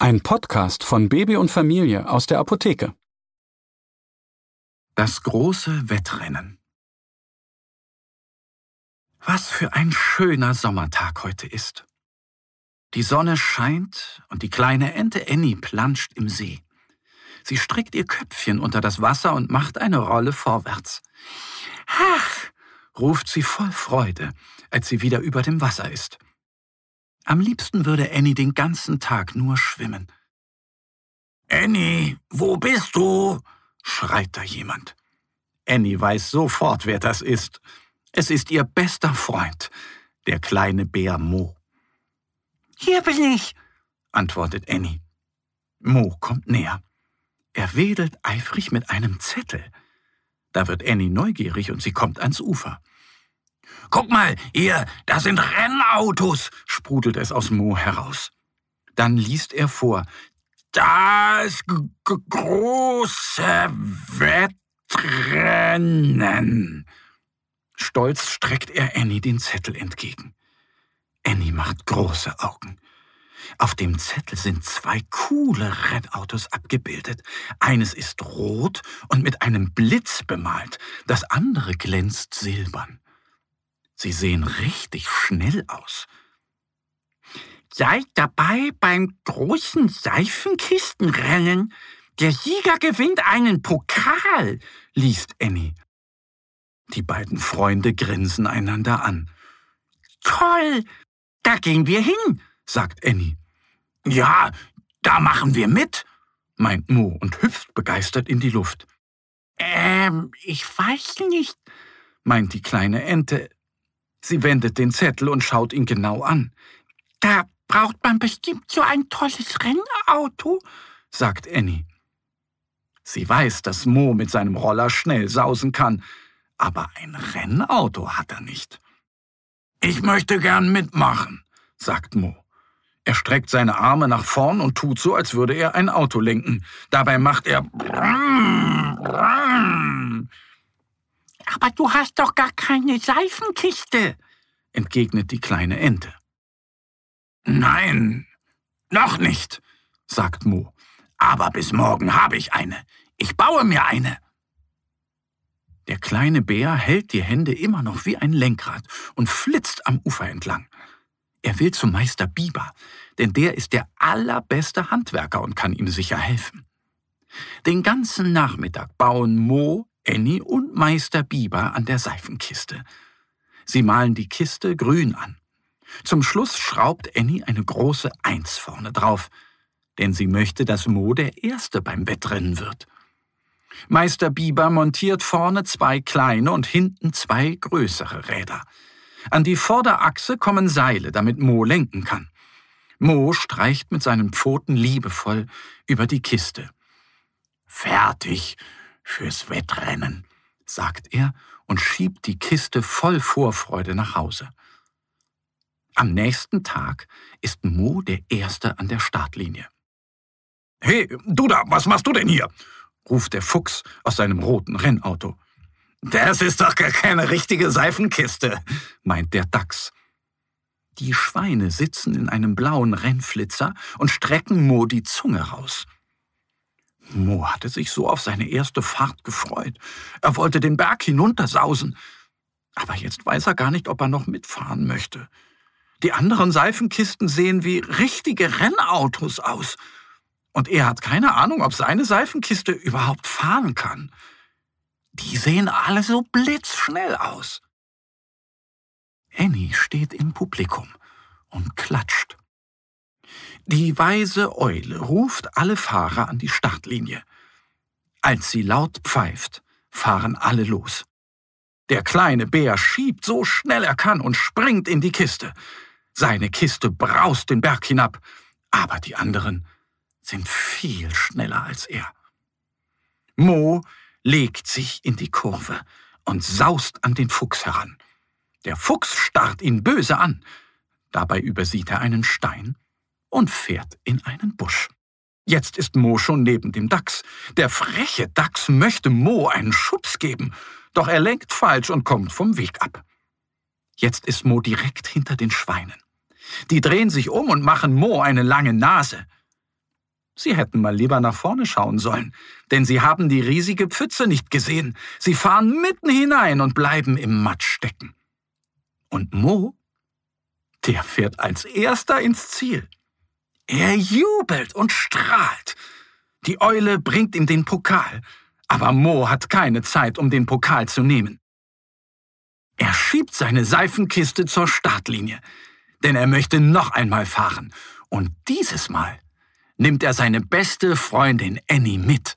Ein Podcast von Baby und Familie aus der Apotheke. Das große Wettrennen. Was für ein schöner Sommertag heute ist. Die Sonne scheint und die kleine Ente Annie planscht im See. Sie streckt ihr Köpfchen unter das Wasser und macht eine Rolle vorwärts. Ach, ruft sie voll Freude, als sie wieder über dem Wasser ist. Am liebsten würde Annie den ganzen Tag nur schwimmen. Annie, wo bist du? schreit da jemand. Annie weiß sofort, wer das ist. Es ist ihr bester Freund, der kleine Bär Mo. Hier bin ich, antwortet Annie. Mo kommt näher. Er wedelt eifrig mit einem Zettel. Da wird Annie neugierig und sie kommt ans Ufer. Guck mal, hier, da sind Rennautos, sprudelt es aus Mo heraus. Dann liest er vor. Das große Wettrennen. Stolz streckt er Annie den Zettel entgegen. Annie macht große Augen. Auf dem Zettel sind zwei coole Rennautos abgebildet. Eines ist rot und mit einem Blitz bemalt, das andere glänzt silbern. Sie sehen richtig schnell aus. Seid dabei beim großen Seifenkistenrennen. Der Sieger gewinnt einen Pokal, liest Annie. Die beiden Freunde grinsen einander an. Toll, da gehen wir hin, sagt Annie. Ja, da machen wir mit, meint Mo und hüpft begeistert in die Luft. Ähm, ich weiß nicht, meint die kleine Ente. Sie wendet den Zettel und schaut ihn genau an. Da braucht man bestimmt so ein tolles Rennauto, sagt Annie. Sie weiß, dass Mo mit seinem Roller schnell sausen kann, aber ein Rennauto hat er nicht. Ich möchte gern mitmachen, sagt Mo. Er streckt seine Arme nach vorn und tut so, als würde er ein Auto lenken. Dabei macht er. Aber du hast doch gar keine Seifenkiste, entgegnet die kleine Ente. Nein, noch nicht, sagt Mo. Aber bis morgen habe ich eine. Ich baue mir eine. Der kleine Bär hält die Hände immer noch wie ein Lenkrad und flitzt am Ufer entlang. Er will zum Meister Biber, denn der ist der allerbeste Handwerker und kann ihm sicher helfen. Den ganzen Nachmittag bauen Mo, Annie und Meister Biber an der Seifenkiste. Sie malen die Kiste grün an. Zum Schluss schraubt Annie eine große Eins vorne drauf, denn sie möchte, dass Mo der Erste beim Wettrennen wird. Meister Biber montiert vorne zwei kleine und hinten zwei größere Räder. An die Vorderachse kommen Seile, damit Mo lenken kann. Mo streicht mit seinen Pfoten liebevoll über die Kiste. Fertig fürs Wettrennen, sagt er und schiebt die Kiste voll Vorfreude nach Hause. Am nächsten Tag ist Mo der Erste an der Startlinie. Hey, du da, was machst du denn hier? ruft der Fuchs aus seinem roten Rennauto. Das ist doch gar keine richtige Seifenkiste, meint der Dachs. Die Schweine sitzen in einem blauen Rennflitzer und strecken Mo die Zunge raus. Mo hatte sich so auf seine erste Fahrt gefreut. Er wollte den Berg hinuntersausen. Aber jetzt weiß er gar nicht, ob er noch mitfahren möchte. Die anderen Seifenkisten sehen wie richtige Rennautos aus. Und er hat keine Ahnung, ob seine Seifenkiste überhaupt fahren kann. Die sehen alle so blitzschnell aus. Annie steht im Publikum und klatscht. Die weise Eule ruft alle Fahrer an die Startlinie. Als sie laut pfeift, fahren alle los. Der kleine Bär schiebt so schnell er kann und springt in die Kiste. Seine Kiste braust den Berg hinab. Aber die anderen sind viel schneller als er. Mo legt sich in die Kurve und saust an den Fuchs heran. Der Fuchs starrt ihn böse an. Dabei übersieht er einen Stein und fährt in einen Busch. Jetzt ist Mo schon neben dem Dachs. Der freche Dachs möchte Mo einen Schubs geben, doch er lenkt falsch und kommt vom Weg ab. Jetzt ist Mo direkt hinter den Schweinen. Die drehen sich um und machen Mo eine lange Nase. Sie hätten mal lieber nach vorne schauen sollen, denn sie haben die riesige Pfütze nicht gesehen. Sie fahren mitten hinein und bleiben im Matsch stecken. Und Mo, der fährt als erster ins Ziel. Er jubelt und strahlt. Die Eule bringt ihm den Pokal, aber Mo hat keine Zeit, um den Pokal zu nehmen. Er schiebt seine Seifenkiste zur Startlinie, denn er möchte noch einmal fahren, und dieses Mal nimmt er seine beste Freundin Annie mit.